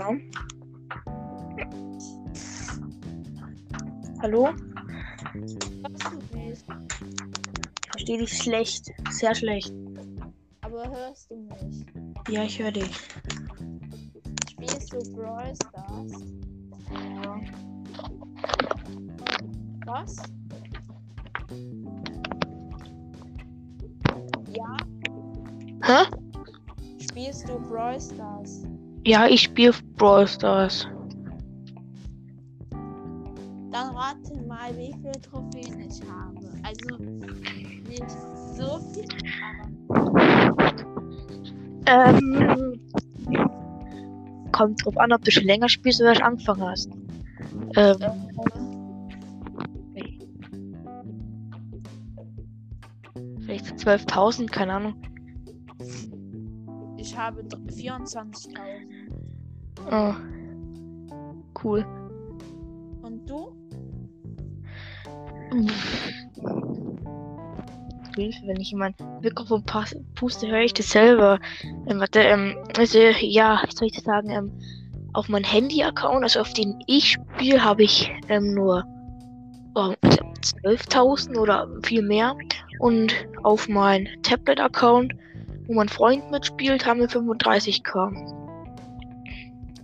Ja. Hallo? Hörst du mich? Ich verstehe dich schlecht. Sehr schlecht. Aber hörst du mich? Ja, ich höre dich. Spielst du Brawl Stars? Ja. Was? Ja? Hä? Spielst du Brawl Stars? Ja, ich spiele Brawl Stars. Dann rate mal, wie viele Trophäen ich habe. Also nicht so viel, aber Ähm. Kommt drauf an, ob du schon länger spielst oder schon angefangen hast. Ähm, äh, vielleicht so 12.000, keine Ahnung. Ich habe dr- 24.000. Oh. Cool. Und du? Hilfe, wenn ich jemand Mikrofon pass- puste, höre ich das selber. Ähm, warte, ähm, also, ja, soll ich das sagen? Ähm, auf meinem Handy-Account, also auf den ich spiele, habe ich ähm, nur oh, 12.000 oder viel mehr. Und auf mein Tablet-Account, wo mein Freund mitspielt, haben wir 35k.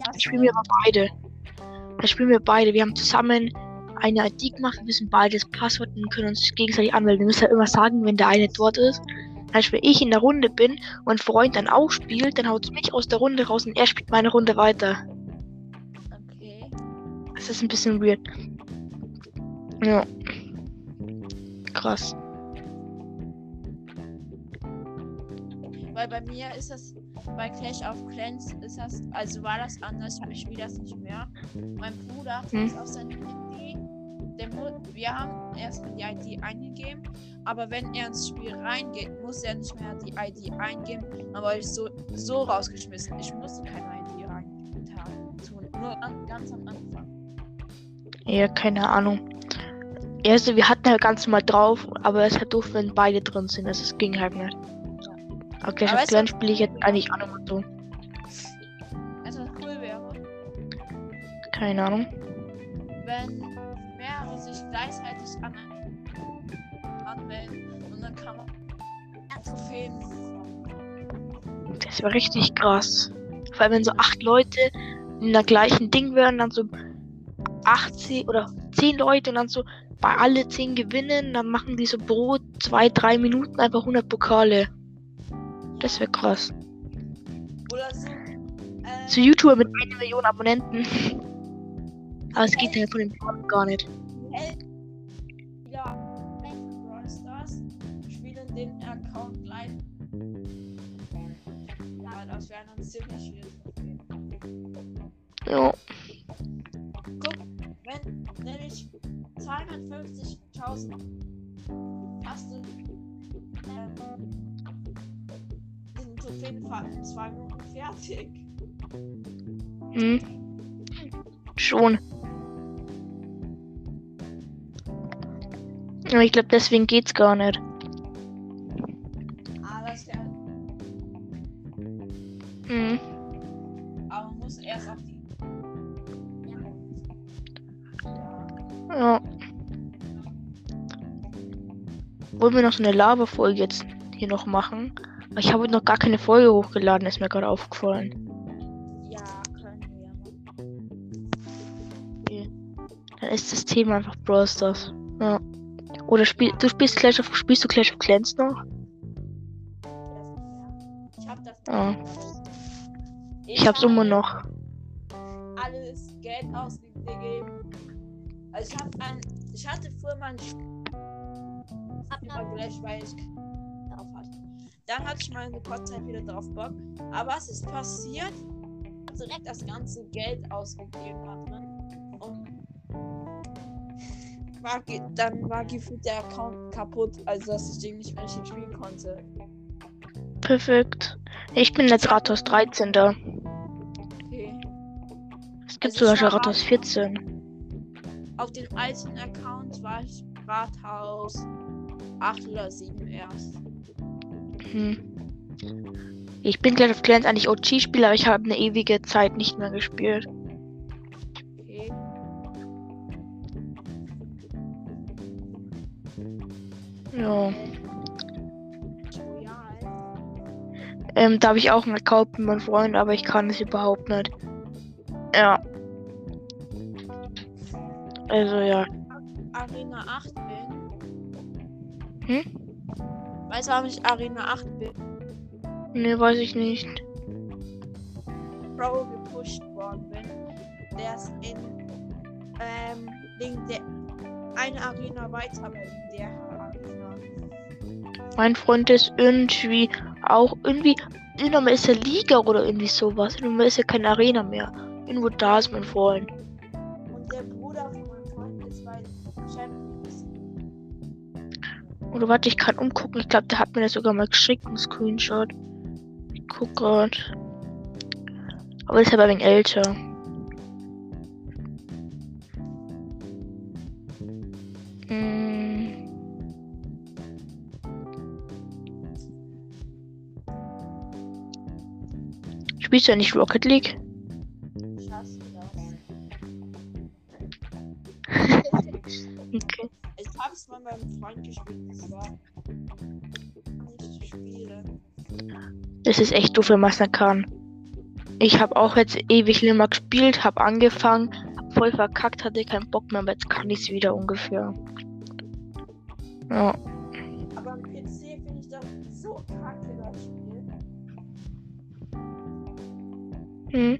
Das Ich spiele mir aber beide. Ich spiele mir beide. Wir haben zusammen eine ID gemacht, wir wissen beide das Passwort und können uns gegenseitig anmelden. Wir müssen ja immer sagen, wenn der eine dort ist. Als wenn ich in der Runde bin und mein Freund dann auch spielt, dann haut es mich aus der Runde raus und er spielt meine Runde weiter. Okay. Das ist ein bisschen weird. Ja. Krass. Weil bei mir ist das, bei Clash of Clans ist das, also war das anders, ich spiele das nicht mehr. Mein Bruder hat Hm. das auf sein Handy. Der wir haben erstmal die ID eingegeben, aber wenn er ins Spiel reingeht, muss er nicht mehr die ID eingeben. Dann wurde ich so, so rausgeschmissen. Ich musste keine ID rein tun. Nur an, ganz am Anfang. Ja, keine Ahnung. Also, wir hatten halt ganz normal drauf, aber es ist halt doof, wenn beide drin sind. Also, es ging halt nicht. Es Clans war- spiele ich jetzt eigentlich auch nochmal so. Also was cool wäre, Keine Ahnung. wenn mehrere sich gleichzeitig an anmelden und dann kann man Trophäen. Das war richtig krass. Vor allem, wenn so acht Leute in der gleichen Ding wären, dann so 18 oder 10 Leute und dann so bei alle 10 gewinnen, dann machen die so pro 2, 3 Minuten einfach 100 Pokale. Das wäre krass. Oder so. Äh, So YouTuber mit 1 Million Abonnenten. Aber es geht ja von dem Programm gar nicht. Ja, Brawl Stars spielen den Account live. Ja, das wäre dann ziemlich Trophäen. Ja. Guck, wenn nämlich 250.000 hast du ähm, sind Trophäenfahrt in zwei Minuten fertig. Hm. Schon. Aber ich glaube, deswegen geht's gar nicht. Ah, das wäre. Hm. Aber man muss erst auf die. Ja. Ja. Wollen wir noch so eine Lava-Folge jetzt hier noch machen? Ich habe noch gar keine Folge hochgeladen, ist mir gerade aufgefallen. Ja, können wir machen. Dann ist das Thema einfach Brawl Stars. Ja. Oder spiel, du spielst Clash of, spielst du Clash of Clans noch? Ich hab das. Ja. Ich hab's immer noch. Alles Geld ausgegeben. Also ich hab ein. Ich hatte früher mal ein gelöscht, weil ich. Dann hatte ich mal eine kurze Zeit wieder drauf Bock. Aber was ist passiert? Direkt das ganze Geld ausgegeben da drin. Und war, dann war gefühlt der Account kaputt, also dass ich den nicht mehr richtig spielen konnte. Perfekt. Ich bin jetzt Rathaus 13 da. Okay. Es gibt Also sogar schon Rathaus 14. Auf dem alten Account war ich Rathaus 8 oder 7 erst. Hm. Ich bin Clash of Clans eigentlich OG-Spieler, aber ich habe eine ewige Zeit nicht mehr gespielt. Okay. Ja. Ähm, da habe ich auch einen Account mit meinem Freund, aber ich kann es überhaupt nicht. Ja. Also ja. Arena 8 bin. Hm? Weißt du, warum ich Arena 8 bin? Ne, weiß ich nicht. Pro gepusht worden bin. Der ist in ähm, wegen der eine Arena weiter, aber in der Arena. Mein Freund ist irgendwie auch irgendwie. Irgendwann ist er Liga oder irgendwie sowas. Irgendwann ist er keine Arena mehr. Irgendwo da ist mein Freund. Oder warte, ich kann umgucken. Ich glaube, der hat mir das sogar mal geschickt, einen Screenshot. Ich guck grad. Aber ist aber ein älter. Hm. Spielst du ja nicht Rocket League? Das ist echt doof, wenn man es nicht kann. Ich habe auch jetzt ewig mehr gespielt, habe angefangen, hab voll verkackt, hatte keinen Bock mehr, aber jetzt kann ich es wieder ungefähr. Ja. Aber am PC finde ich das so kacke, das Spiel. Hm.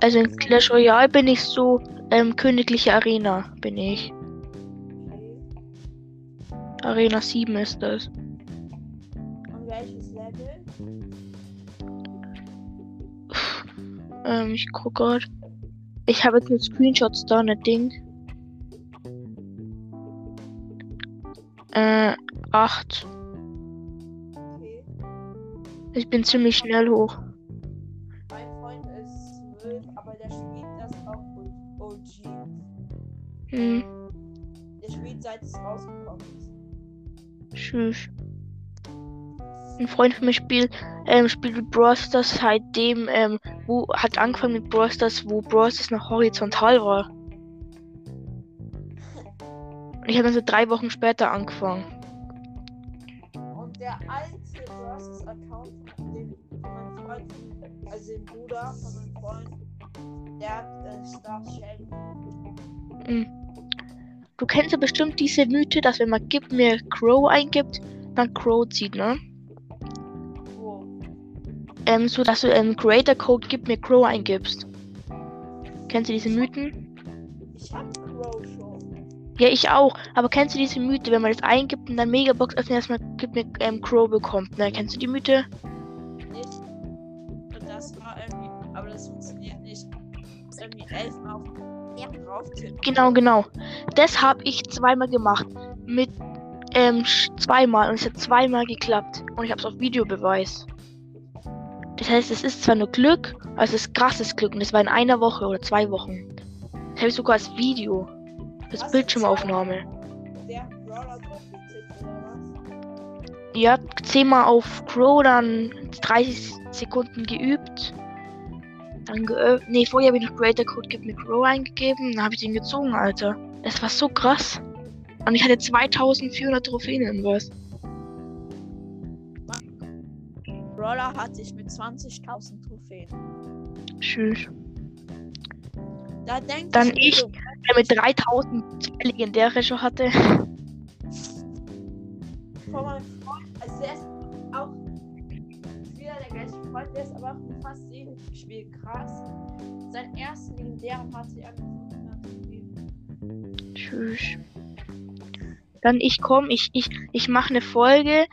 Also in Clash Royale bin ich so ähm, königliche Arena, bin ich. Arena 7 ist das. Ähm, ich guck grad. Ich habe jetzt nur Screenshots da, ne Ding. Äh, 8. Okay. Ich bin ziemlich schnell hoch. Mein Freund ist 12, aber der spielt das auch OG. Hm, Der spielt seit es rausgekommen ist. tschüss. Ein Freund von mir spielt, ähm, spielt Brawl Stars seitdem, ähm, wo, hat angefangen mit Brawl Stars, wo Brawl Stars noch horizontal war. Und ich habe dann so drei Wochen später angefangen. Und der alte Versus Account von meinem Freund, also dem Bruder von meinem Freund, der hat äh, Star Shelly. Hm. Du kennst ja bestimmt diese Mythe, dass wenn man Gib mir Crow eingibt, dann Crow zieht, ne? Ähm, so dass du ähm, Creator Code Gib mir Crow eingibst. Kennst du diese Mythen? Ich hab Crow schon. Ja, ich auch. Aber kennst du diese Mythe, wenn man das eingibt und dann Megabox öffnet, dass man Gib mir ähm, Crow bekommt, ne? Kennst du die Mythe? Nicht. Und das war irgendwie, aber das funktioniert nicht. Das ist irgendwie elfmal auf ja. Genau, genau. Das habe ich zweimal gemacht. Mit ähm, zweimal. Und es hat zweimal geklappt. Und ich habe es auf Videobeweis. Das heißt, es ist zwar nur Glück, aber es ist krasses Glück. Und es war in einer Woche oder zwei Wochen. Das habe ich sogar als Video. Als Hast Bildschirmaufnahme. Ja, zehnmal auf Crow, dann 30 Sekunden geübt. Dann geöffnet. Nee, vorher habe ich noch Creator Code Gib mir Crow eingegeben. Dann habe ich den gezogen, Alter. Das war so krass. Und ich hatte 2400 Trophäen in was. Brawler hatte ich mit 20.000 Trophäen. Tschüss. Da denkt Dann ich. so, Der mit 3000 zwei legendäre schon hatte. von meinem Freund, also der ist auch wieder der gleiche Freund, der ist aber auch fast jedem Spiel krass. Sein ersten legendären hatte er mit 500 Trophäen. Tschüss. Dann ich komme, ich, ich, ich mache eine Folge,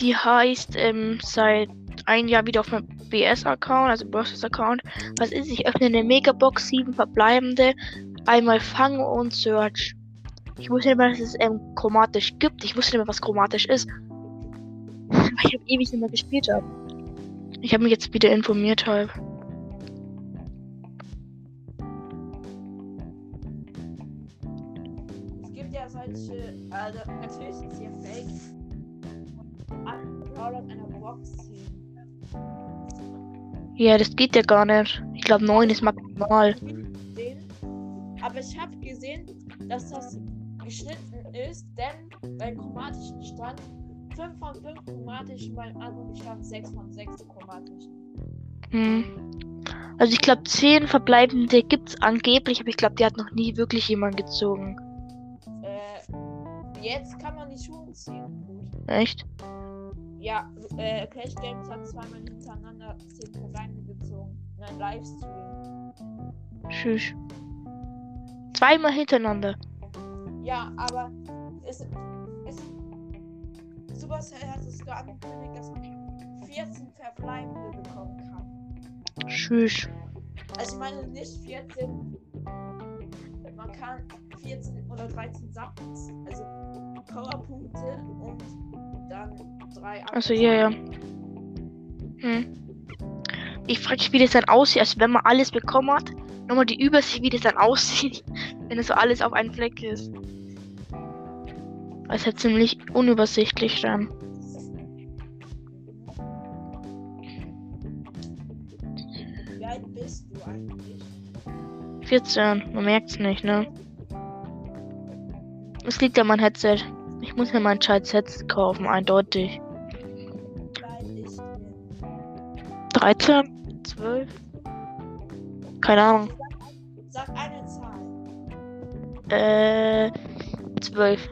die heißt ähm, seit ein Jahr wieder auf meinem BS-Account, also Browsers-Account. Was ist? Ich öffne eine Megabox, sieben verbleibende, einmal Fang und Search. Ich wusste nicht mehr, dass es ähm, chromatisch gibt. Ich wusste nicht mehr, was chromatisch ist. Ich habe ewig nicht mehr gespielt habe. Ich habe mich jetzt wieder informiert halt. Es gibt ja solche, also natürlich ist hier Fake. In einer Box. Ja, das geht ja gar nicht. Ich glaube, 9 ist maximal. Aber ich habe gesehen, dass das geschnitten ist, denn beim chromatischen stand 5 von 5 chromatischen, beim anderen stand 6 von 6 chromatischen. Hm. Also ich glaube, 10 verbleibende gibt's angeblich, aber ich glaube, die hat noch nie wirklich jemand gezogen. Äh, jetzt kann man die Schuhe ziehen. Echt? Ja, äh, Clash Games hat zweimal hintereinander 10 verbleibende gezogen. In einem Livestream. Tschüss. Zweimal hintereinander. Ja, aber es, es, Supercell hat es sogar angekündigt, dass man 14 verbleibende bekommen kann. Tschüss. Also ich meine nicht 14. Man kann 14 oder 13 Sappens, also Powerpunkte und dann drei Also ja, ja. Hm. Ich frage mich, wie das dann aussieht, also wenn man alles bekommen hat. Nochmal die Übersicht, wie das dann aussieht, wenn es so alles auf einen Fleck ist. Es ist halt ziemlich unübersichtlich dann. Wie alt bist du eigentlich? 14, man merkt's nicht, ne? Es liegt an meinem Headset. Ich muss mir mein scheiß Headset kaufen, eindeutig. Wie alt ich bin? 13? 12? Keine Ahnung. Sag eine Zahl. Äh, 12.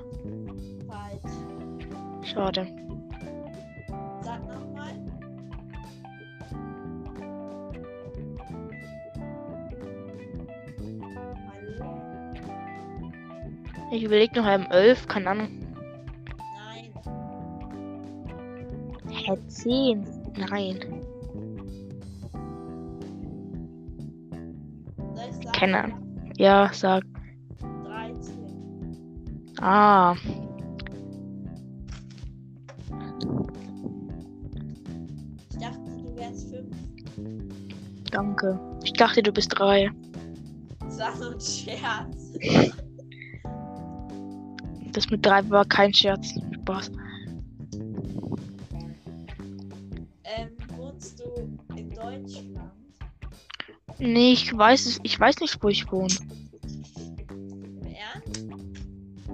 Falsch. Schade. Ich überlege noch um 11, keine Ahnung. Nein. Hä, 10? Nein. Keine Ahnung. Ja, sag. 13. Ah, Ich dachte, du wärst 5. danke. Ich dachte, du bist 3. Das war so ein Scherz. Das mit 3 war kein Scherz. Spaß. Ähm, wohnst du in Deutschland? Nee, ich weiß es. Ich weiß nicht, wo ich wohne. Im Ernst?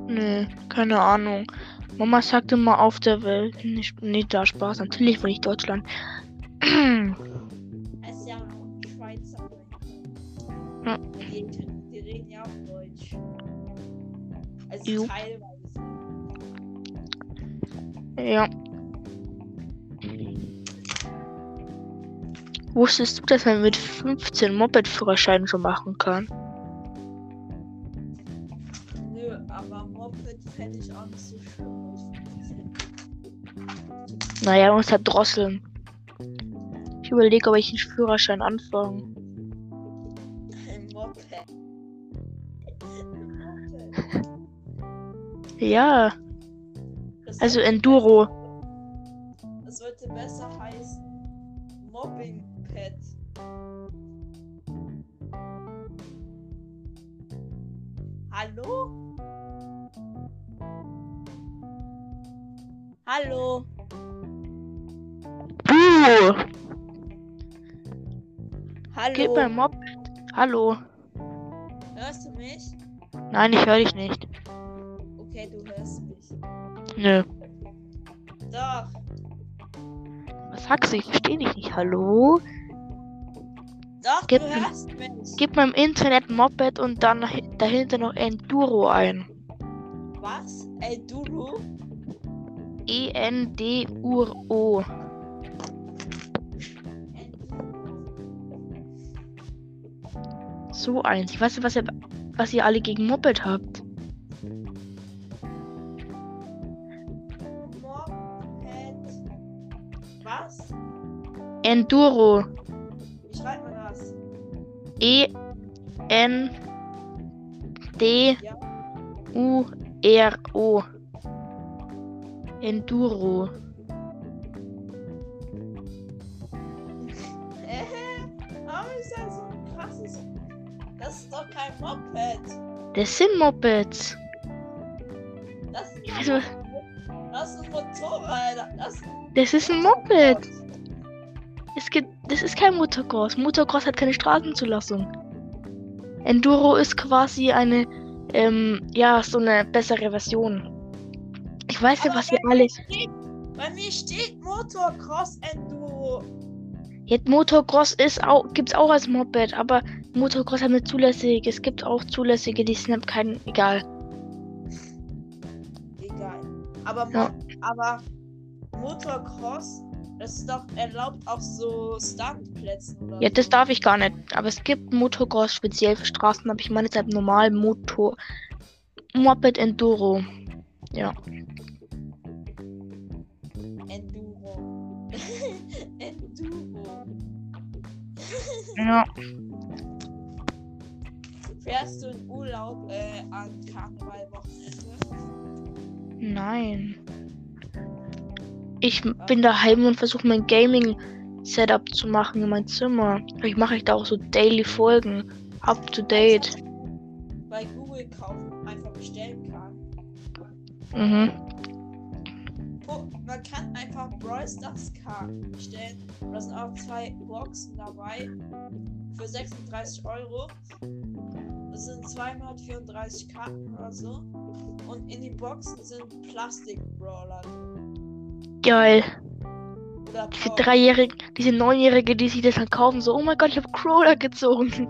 Nee, keine Ahnung. Mama sagte mal auf der Welt. Nicht, nee, da Spaß. Natürlich wohne ich Deutschland. Jo. teilweise. ja. Wusstest du, dass man mit 15 Moped-Führerschein schon machen kann? Nö, aber Moped fände ich auch nicht so. Ich Naja, man muss halt drosseln. Ich überlege, ob ich den Führerschein anfange. Ja, Das also Enduro. Das sollte besser heißen Mobbing-Pad. Hallo? Hallo? Du! Hallo? Gib mir Moped. Hallo. Hörst du mich? Nein, ich höre dich nicht. Okay, du hörst mich. Nö. Doch. Was sagst du? Ich verstehe dich nicht. Hallo? Doch, Gib du hörst mich. Gib mir im Internet Moped und dann dahi- dahinter noch Enduro ein. Was? Enduro? E E-N-D-U-R-O. So eins. Ich weiß nicht, was ihr, was ihr alle gegen Moped habt. Enduro. Wie schreibt man das? E E-N-D-U-R-O. Enduro. Äh? Warum ist das so ein krasses? Das ist doch kein Moped. Das sind Mopeds. Das ist, das ist ein Motorrad. Das, Das ist ein Moped. Es gibt, das ist kein Motocross. Motocross hat keine Straßenzulassung. Enduro ist quasi eine, ähm, ja, so eine bessere Version. Ich weiß ja, was ihr alle. steht- Bei mir steht Motocross Enduro. Jetzt Motocross ist auch, gibt's auch als Moped, aber Motocross hat eine zulässige. Es gibt auch zulässige, die sind kein, egal. Egal. Aber, Ja. aber Motocross, das ist doch erlaubt auf so Standplätzen oder Ja, das darf ich gar nicht. Aber es gibt Motocross speziell für Straßen, aber ich meine jetzt halt normal Motor. Moped Enduro. Ja. Enduro. Enduro. Ja. Fährst du in Urlaub äh, an Karnevalwochenende? Nein. Ich bin daheim und versuche mein Gaming-Setup zu machen in mein Zimmer. Vielleicht mache ich da auch so Daily Folgen. Up to date. Bei Google kaufen, einfach bestellen kann. Mhm. Oh, man kann einfach Brawl Stars Karten bestellen. Da sind auch zwei Boxen dabei. Für 36 Euro. Das sind 234 Karten oder so. Und in die Boxen sind Plastik-Brawler drin. Geil. Diese Dreijährige, diese Neunjährige, die sich das dann kaufen, so, oh mein Gott, ich habe Crawler gezogen.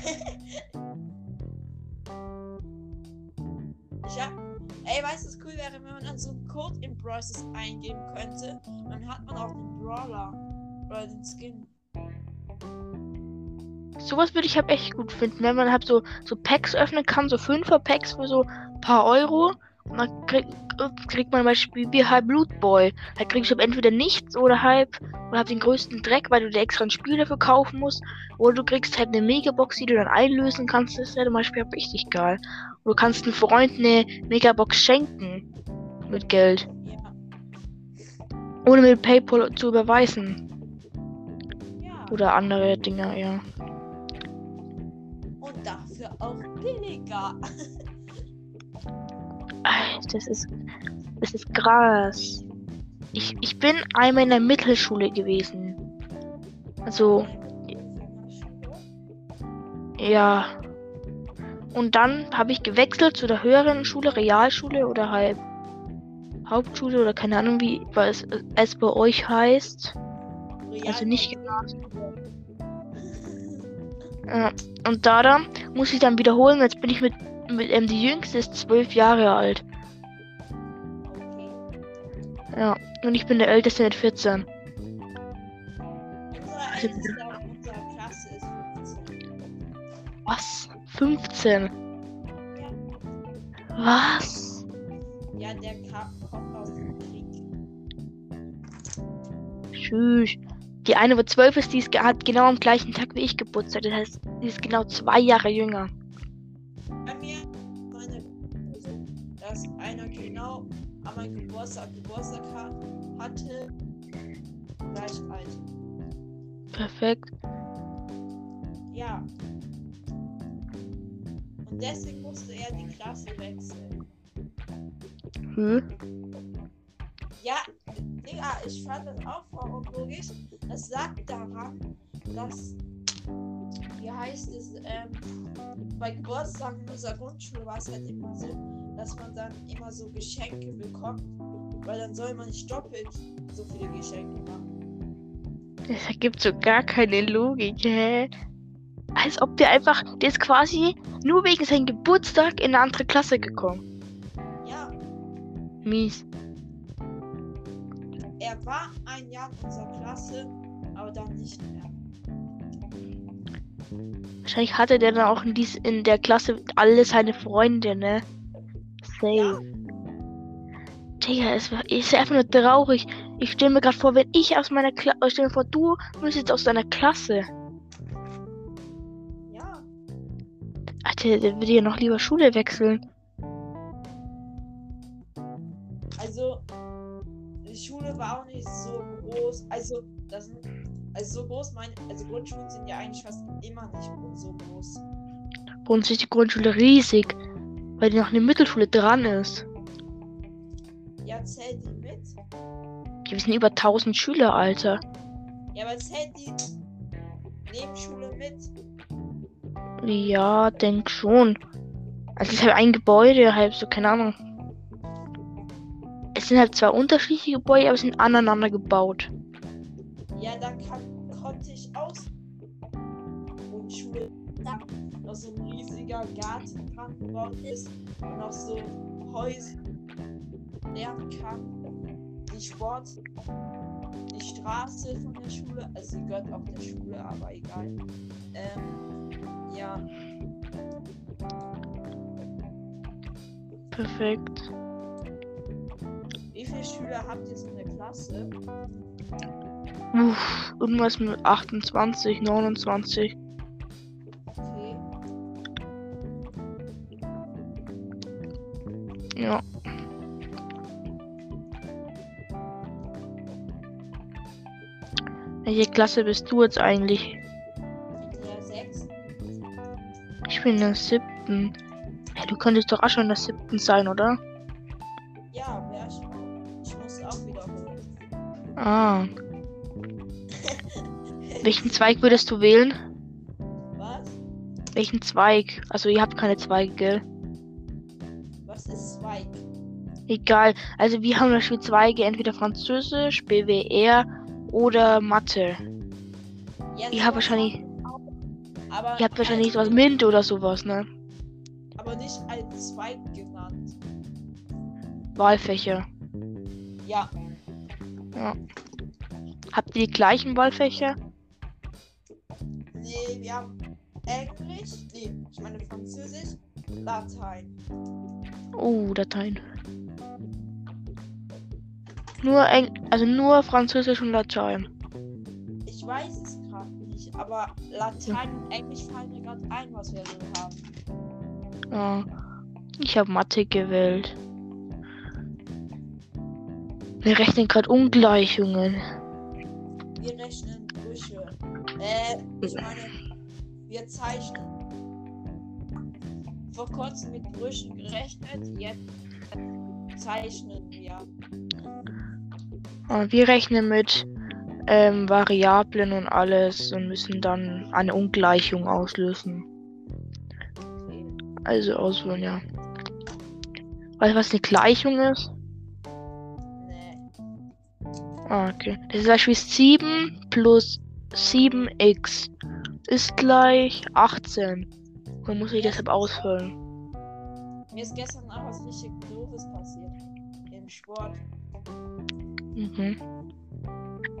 Ich hab, ey, weißt du, was cool wäre, wenn man dann so einen Code in Brawl Stars eingeben könnte? Dann hat man auch den Brawler. Oder den Skin. Sowas würde ich halt echt gut finden, wenn man halt so, so Packs öffnen kann, so Fünfer-Packs für so ein paar Euro. Und dann krieg, kriegt man zum Beispiel wie halt Blutboy. Da kriegst du entweder nichts oder halb oder halt den größten Dreck, weil du dir extra ein Spiel dafür kaufen musst. Oder du kriegst halt eine Megabox, die du dann einlösen kannst. Das wäre zum Beispiel richtig geil. Oder du kannst einem Freund eine Megabox schenken. Mit Geld. Ja. Ohne mit PayPal zu überweisen. Ja. Oder andere Dinge, ja. Und dafür auch billiger. Das ist. Das ist krass. Ich, ich bin einmal in der Mittelschule gewesen. Also, ja. Und dann habe ich gewechselt zu der höheren Schule, Realschule oder halt Hauptschule oder keine Ahnung, wie was es bei euch heißt. Also nicht Ja. Und da muss ich dann wiederholen. Jetzt bin ich mit ähm, die jüngste ist zwölf Jahre alt. Okay. Ja. Und ich bin der älteste mit 14. Unsere älteste auf unserer Klasse ist 15. Was? 15? Was? Ja, der kommt aus dem Krieg. Tschüss. Die eine, wo 12 ist, die ist, hat genau am gleichen Tag wie ich Geburtstag. Das heißt, die ist genau zwei Jahre jünger. Bei an meinem Geburtstag Geburtstag hat, hatte, gleich alt. Perfekt. Ja. Und deswegen musste er die Klasse wechseln. Hm? Ja, Digga, ich fand das auch voll unlogisch. Das lag daran, dass, wie heißt es, ähm, bei Geburtstagen in unserer Grundschule war es halt immer so, dass man dann immer so Geschenke bekommt, weil dann soll man nicht doppelt so viele Geschenke machen. Das ergibt so gar keine Logik, hä? Als ob der einfach, der ist quasi nur wegen seinem Geburtstag in eine andere Klasse gekommen. Ja, Mies. er war ein Jahr in unserer Klasse, aber dann nicht mehr. Wahrscheinlich hatte der dann auch in, dies, in der Klasse alle seine Freunde, ne? Safe. Digga, es war, ist einfach nur traurig. Ich stelle mir gerade vor, wenn ich aus meiner Klasse, stell mir vor, du müsstest aus deiner Klasse. Ja, Alter, der würde ja noch lieber Schule wechseln. also die Schule war auch nicht so groß. Also, das sind, also so groß, meine, also Grundschulen sind ja eigentlich fast immer nicht so groß. Bei uns ist die Grundschule riesig, weil die noch eine Mittelschule dran ist. Ja, zählt die mit? Wir sind über 1000 Schüler, Alter. Ja, aber zählt die Nebenschule mit? Ja, denk schon. Also es ist halt ein Gebäude, halt so, keine Ahnung. Es sind halt zwei unterschiedliche Gebäude, aber sind aneinander gebaut. Ja, da kann, konnte ich aus. Und Schule. Da noch riesiger Garten gebaut ist. Und noch so Häuser lernen kann. Die Sport. Die Straße von der Schule. Also sie gehört auch der Schule, aber egal. Ähm, ja. Perfekt. Wie viele Schüler habt ihr so in der Klasse? Uff, irgendwas mit 28, 29. Welche Klasse bist du jetzt eigentlich? Ja, sechs. Ich bin in der siebten. Hey, du könntest doch auch schon in der siebten sein, oder? Ja, wär schon. Ich muss auch wiederholen. Ah. Welchen Zweig würdest du wählen? Was? Welchen Zweig? Also ihr habt keine Zweige, gell? Was ist Zweig? Egal. Also wir haben zum Beispiel Zweige, entweder Französisch, BWR oder Mathe. Ja, Ihr habt wahrscheinlich-. Aber Ihr habt wahrscheinlich halt, sowas MINT oder sowas, ne? aber nicht als Zweig genannt. Wahlfächer. Ja, Habt ihr die gleichen Wahlfächer? nee, wir haben Englisch, nee, ich meine Französisch, Latein. Oh, Dateien. Nur Eng also nur Französisch und Latein. Ich weiß es gerade nicht, aber Latein und Englisch fallen mir gerade ein, was wir so haben. Ja. Ich habe Mathe gewählt. Wir rechnen gerade Ungleichungen. Wir rechnen Brüche. Äh, ich meine, wir zeichnen. Vor kurzem mit Brüchen gerechnet, jetzt zeichnen wir. Und wir rechnen mit ähm, Variablen und alles und müssen dann eine Ungleichung auslösen. Also auswählen, ja. Weißt du, was eine Gleichung ist? Ah, okay. Das ist zum Beispiel 7 plus 7x ist gleich 18. Man muss sich deshalb ausfüllen. Mir ist gestern auch was richtig doofes passiert. Im Sport. Mhm.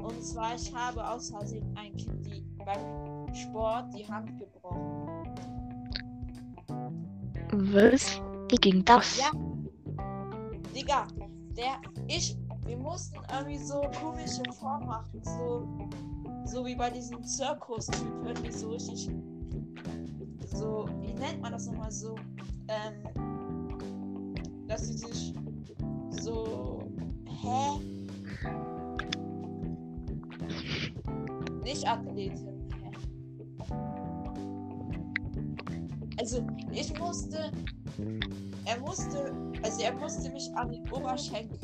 Und zwar, ich habe aus Versehen ein Kind die, beim Sport die Hand gebrochen. Was? Wie ging das? Ja. Digga, der, ich, wir mussten irgendwie so komische Formen machen. So, so wie bei diesen Zirkus-Typen, die so richtig. So, wie nennt man das nochmal so? Ähm, dass sie sich so. Hä? Nicht Athletin. Also, ich musste. Er musste. Also, er musste mich an den Oberschenkeln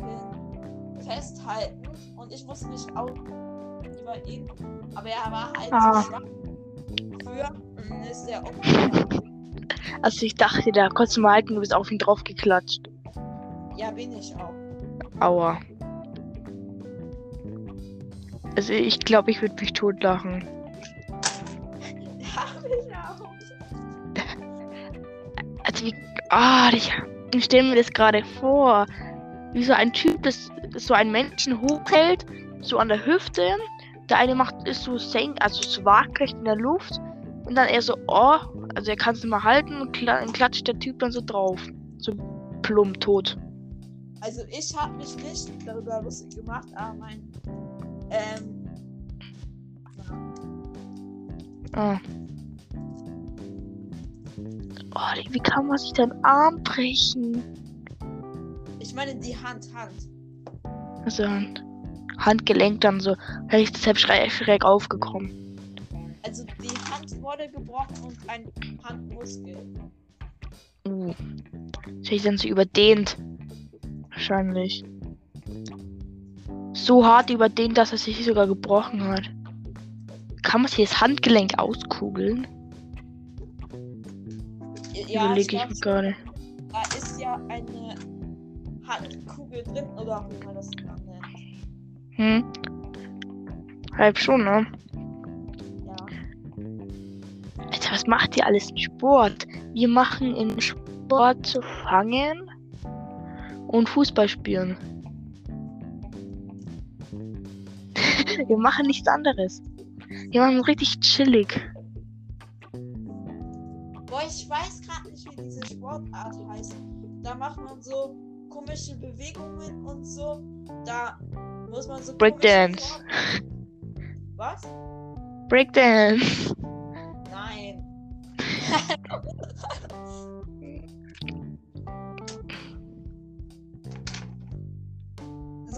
festhalten und ich musste mich auch über ihn. Aber er war halt Ah. schwach für. Und ist er umgefallen. Also ich dachte, da konntest du mal halten, du bist auf ihn drauf geklatscht. Ja, bin ich auch. Aua. Also ich glaube, ich würde mich totlachen. Hab ich auch. Also wie. Ah, ich, ich stelle mir das gerade vor. Wie so ein Typ, das so einen Menschen hochhält, so an der Hüfte. Der eine macht ist so senk, also so waagrecht in der Luft. Und dann er so, oh, also er kann es nicht mal halten und klatscht der Typ dann so drauf. So plump tot. Also ich habe mich nicht darüber lustig gemacht, aber mein ähm, Ah. Oh, wie kann man sich den Arm brechen? ich meine die Hand, Hand. Also Hand- Handgelenk dann so. Hätte ich deshalb schräg, aufgekommen. Also die Hand wurde gebrochen und ein Handmuskel. Uh. Ich dann so überdehnt. Wahrscheinlich. so hart über den, dass er sich sogar gebrochen hat. Kann man sich das Handgelenk auskugeln? Ja, Überlege ich glaub mir gerade. Da ist ja eine Handkugel drin, oder wie man das nennt. Hm. Halb schon, ne? Ja. Alter, was macht ihr alles in Sport? Wir machen in Sport zu fangen und Fußball spielen. Wir machen nichts anderes. Wir machen richtig chillig. Boah, ich weiß gerade nicht, wie diese Sportart heißt. Da macht man so komische Bewegungen und so. Da muss man so. Breakdance. Was? Breakdance. Nein.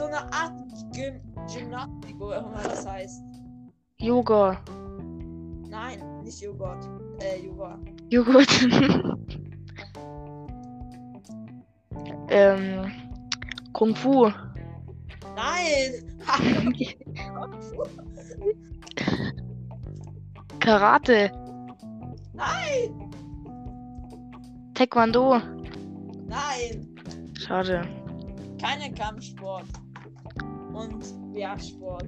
so eine Art Gym Gymnastik, oder immer das heißt. Yoga. Nein, nicht Joghurt. Äh, Yoga. Joghurt. ähm. Kung Fu. Nein! Karate. Nein! Taekwondo. Nein! Schade. Keine Kampfsport. Und Wehrsport.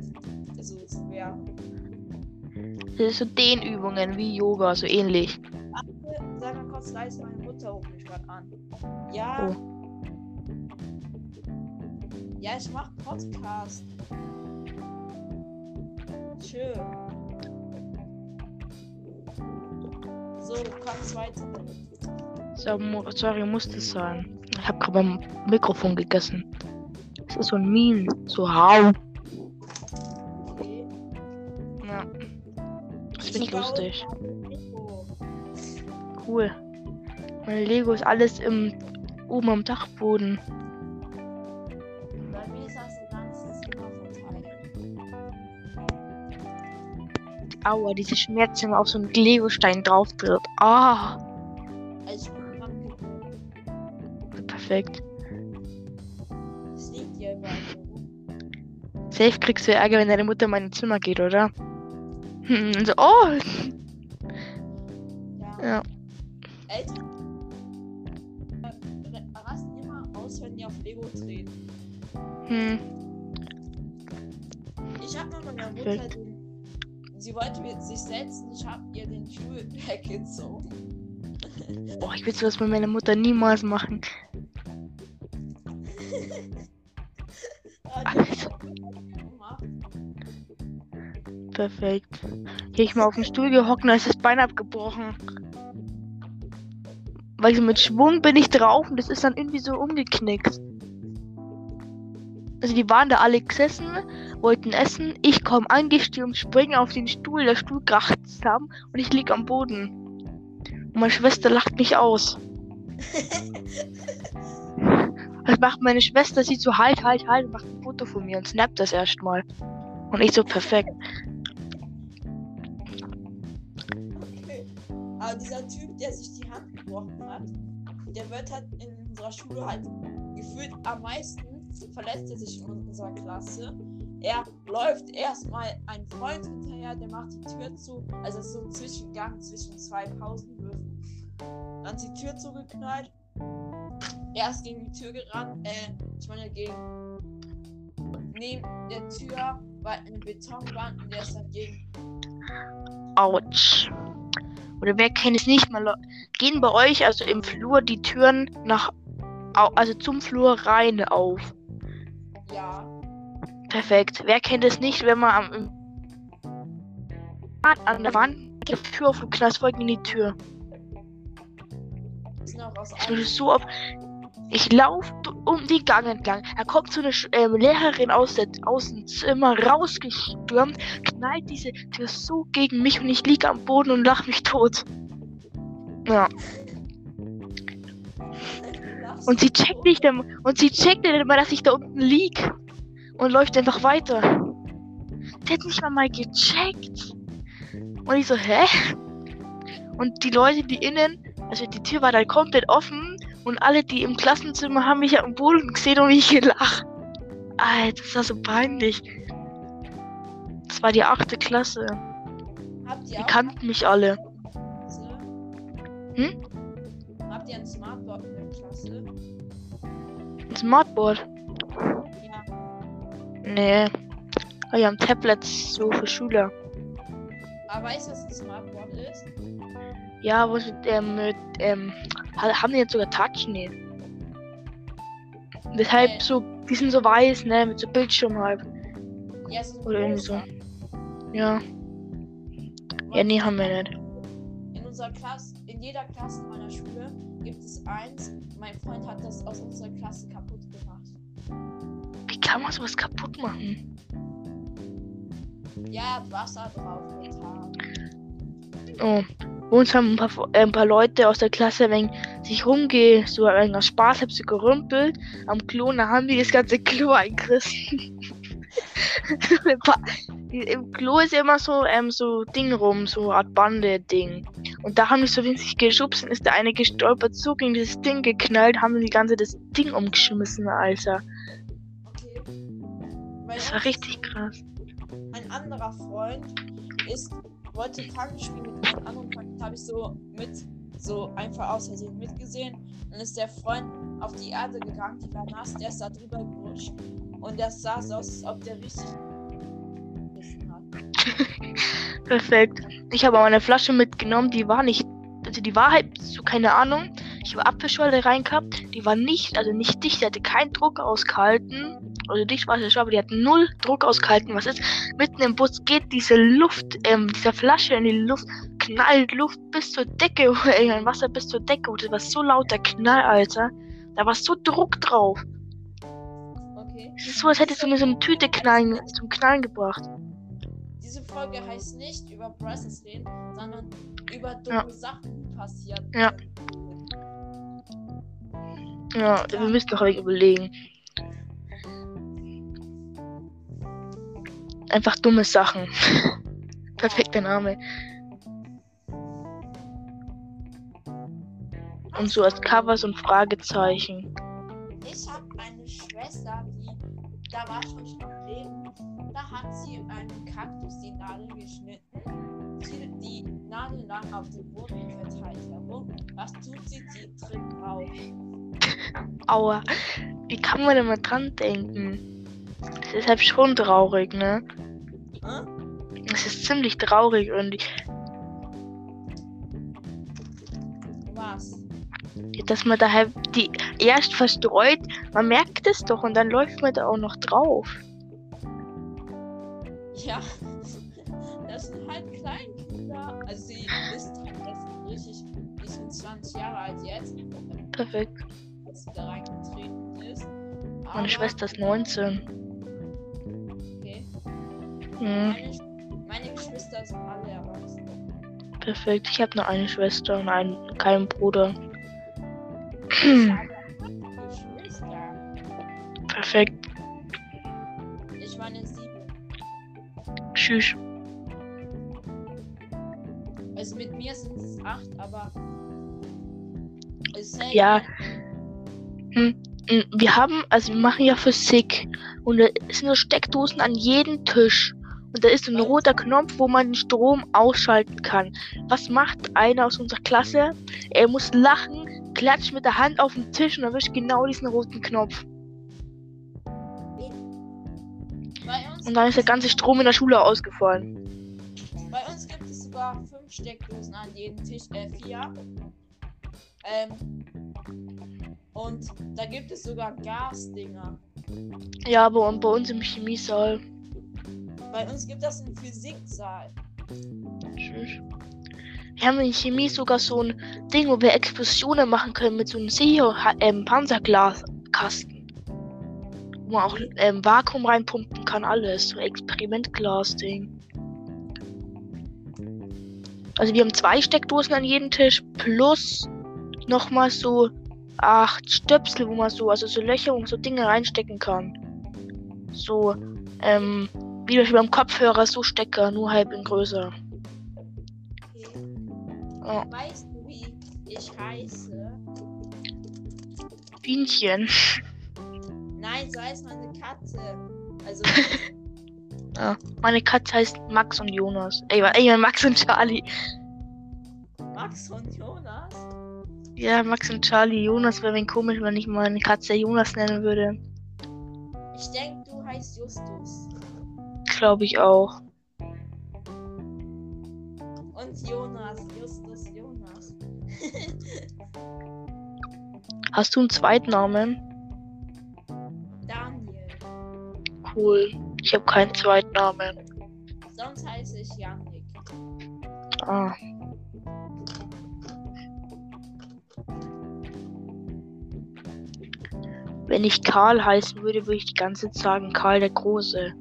Also Wehr. Das ist so Dehnübungen wie Yoga, so ähnlich. Sag mal kurz leise, meine Mutter ruft mich gerade an. Ja. Oh. Ja, ich mach Podcast. Tschö. So, kannst weiter. So, sorry, muss das sein. Ich habe gerade beim Mikrofon gegessen. Das ist so ein Meme. So hau. Okay. Ja. Das finde ich lustig. Cool. Meine Lego ist alles im, oben am Dachboden. Bei mir ist das ein ganzes Zimmer verteilt. Aua, diese Schmerzen, wenn man auf so einen Lego-Stein drauf tritt. Ah, gewöhnt. perfekt. Safe kriegst du Ärger, wenn deine Mutter in mein Zimmer geht, oder? Hm, so, oh, Ja. ja. Eltern äh, rasten immer aus, wenn die auf Lego treten. Hm, Ich hab mal meiner Mutter den. Sie wollte mit sich setzen, ich hab ihr den Stuhl weggezogen. oh, ich will sowas mit meiner Mutter niemals machen. Perfekt. Hier ich mal auf den Stuhl gehockt da ist das Bein abgebrochen. Weil so mit Schwung bin ich drauf und das ist dann irgendwie so umgeknickt. Also die waren da alle gesessen, wollten essen, ich komme angestürmt, springe auf den Stuhl, der Stuhl kracht zusammen und ich lieg am Boden. Und meine Schwester lacht mich aus. Was macht meine Schwester? Sie so halt, halt, halt, macht ein Foto von mir und snappt das erstmal. Und ich so perfekt. Okay. Aber dieser Typ, der sich die Hand gebrochen hat, der wird halt in unserer Schule halt gefühlt am meisten verletzt er sich in unserer Klasse. Er läuft erstmal ein Freund hinterher, der macht die Tür zu. Also so ein Zwischengang zwischen zwei Pausenhöfen. Dann ist die Tür zugeknallt. Er ist gegen die Tür gerannt. Äh, ich meine gegen. Neben der Tür war eine Betonwand und der ist dagegen. Autsch. Oder wer kennt es nicht mal? Gehen bei euch also im Flur die Türen nach, also zum Flur rein auf. Ja. Perfekt. Wer kennt es nicht, wenn man am an der Wand die Tür auf und knallst voll in die Tür? Sind auch aus Ich würde so auf. Ich laufe um die Gang entlang. Da kommt so eine ähm, Lehrerin aus, der, aus dem Zimmer rausgestürmt, knallt diese Tür so gegen mich und ich liege am Boden und lach mich tot. Ja. Und sie checkt nicht im- und sie checkt nicht immer, dass ich da unten lieg und läuft einfach weiter. Sie hat nicht mal mal gecheckt. Und ich so, hä? Und die Leute, die innen, also die Tür war dann komplett offen und alle, die im Klassenzimmer haben mich am Boden gesehen und mich gelacht. Alter, das war so peinlich. Das war die achte Klasse. Habt ihr Die kannten mich alle. Hm? Habt ihr ein Smartboard in der Klasse? Ein Smartboard. Ja. Nee. Aber wir haben Tablets so für Schüler. Aber weißt du, was ein Smartboard ist? Ja, wo mit, ähm, mit, ähm, ha- haben die jetzt sogar Touch? Nee. Deshalb Nee. so, die sind so weiß, ne, mit so Bildschirm halt. Ja, so Oder irgendwie so. großer. Ja. Ja, nee, haben wir nicht. In unserer Klasse, in jeder Klasse meiner Schule gibt es eins. Mein Freund hat das aus unserer Klasse kaputt gemacht. Wie kann man sowas kaputt machen? Ja, er Wasser drauf getan. Oh. Bei uns haben ein paar, äh, ein paar Leute aus der Klasse wenn sich rumge, so ein Spaß, hab sie gerümpelt am Klo da haben die das ganze Klo eingerissen. Im Klo ist ja immer so, ähm, so Ding rum, so eine Art Bande-Ding. Und da haben die so winzig geschubst und ist der eine gestolpert, so gegen dieses Ding geknallt, haben die ganze das Ding umgeschmissen, Alter. Okay. Das war richtig krass. Ein anderer Freund ist, wollte Fangen spielen mit einem Freund. Das habe ich so mit, so einfach aus Versehen mitgesehen. Dann ist der Freund auf die Erde gegangen, die war nass, der ist da drüber gerutscht. Und das sah so aus, als ob der richtig. Perfekt. Ich habe auch eine Flasche mitgenommen, die war nicht, also die war halt so, keine Ahnung. Ich habe Apfelschorle rein gehabt, die war nicht, also nicht dicht, die hatte keinen Druck ausgehalten. Also dicht war sie schon, aber die hat null Druck ausgehalten. Was ist? Mitten im Bus geht diese Luft, ähm, diese Flasche in die Luft, knallt Luft bis zur Decke, irgendein Wasser bis zur Decke. Und das war so lauter Knall, Alter. Da war so Druck drauf. Okay. Das ist so, als hättest du mir so eine Tüte knallen, zum Knallen gebracht. Diese Folge heißt nicht über Brazos reden, sondern über dumme Ja. Sachen, passiert Ja. Ja, wir müssen noch ein Einfach dumme Sachen. Perfekter Name. Und so als Cover so ein Fragezeichen. Ich habe eine Schwester, die da war schon schon am Leben. Da hat sie einen Kaktus die Nadel geschnitten. Die, die Nadel lag auf dem Boden verteilt herum. Was tut sie? Sie tritt auf. Aua. Wie kann man denn mal dran denken? Das ist halt schon traurig, ne? Hm? Es ist ziemlich traurig und Was? dass man da halt die erst verstreut, man merkt es doch und dann läuft man da auch noch drauf. Ja, das sind halt Kleinkinder. Also sie ist halt jetzt richtig, die sind 20 Jahre alt jetzt, Perfekt. als sie da reingetreten ist. Meine Schwester ist 19. Okay. Hm, Meine, Sch- meine Geschwister sind alle erwachsen. perfekt. Ich habe nur eine Schwester und einen, keinen Bruder. Ich Geschwister. Perfekt. Ich meine sieben. Tschüss. Also mit mir sind es acht, aber. Es Ja. nicht. Mm, Wir haben, also wir machen ja Physik und da sind so Steckdosen an jedem Tisch. Und da ist ein roter Knopf, wo man den Strom ausschalten kann. Was macht einer aus unserer Klasse? Er muss lachen, klatscht mit der Hand auf den Tisch und erwischt genau diesen roten Knopf. Und dann ist der ganze Strom in der Schule ausgefallen. bei uns gibt es sogar fünf Steckdosen an jedem Tisch, äh, vier. Ähm. Und da gibt es sogar Gasdinger. Ja, aber und bei uns im Chemiesaal. Bei uns gibt es einen Physiksaal. Tschüss. Wir haben in Chemie sogar so ein Ding, wo wir Explosionen machen können mit so einem Sicher ähm. Wo man auch ähm, Vakuum reinpumpen kann, alles. So Experimentglas-Ding. Also wir haben zwei Steckdosen an jedem Tisch plus nochmal so acht Stöpsel, wo man so, also so Löcher, man so Dinge reinstecken kann. So, ähm, wie zum Beispiel beim Kopfhörer, so Stecker, nur halb in größer. Okay. Ja. Weißt du, wie ich heiße? Bienchen. Nein, so heißt meine Katze. Also, Ja. Meine Katze heißt Max und Jonas. Ey, ey Max und Charlie. Max und Jonas. Ja, Max und Charlie. Jonas wäre ein komisch, wenn ich meine Katze Jonas nennen würde. Ich denke, du heißt Justus. Glaube ich auch. Und Jonas. Justus Jonas. Hast du einen Zweitnamen? Daniel. Cool. Ich habe keinen Zweitnamen. Sonst heiße ich Janik. Ah. Wenn ich Karl heißen würde, würde ich die ganze Zeit sagen Karl der Große.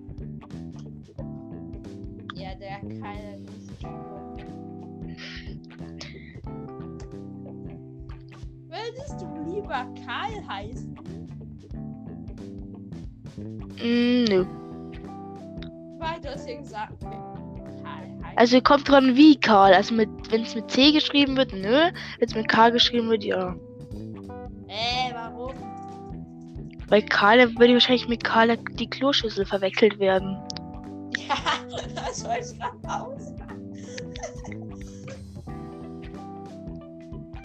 Also kommt dran wie Karl. Also mit, wenn es mit C geschrieben wird, nö. Wenn es mit K geschrieben wird, ja. äh, warum? Bei Karl würde wahrscheinlich mit Karl die Kloschüssel verwechselt werden. Ja, das wollte ich gerade aus.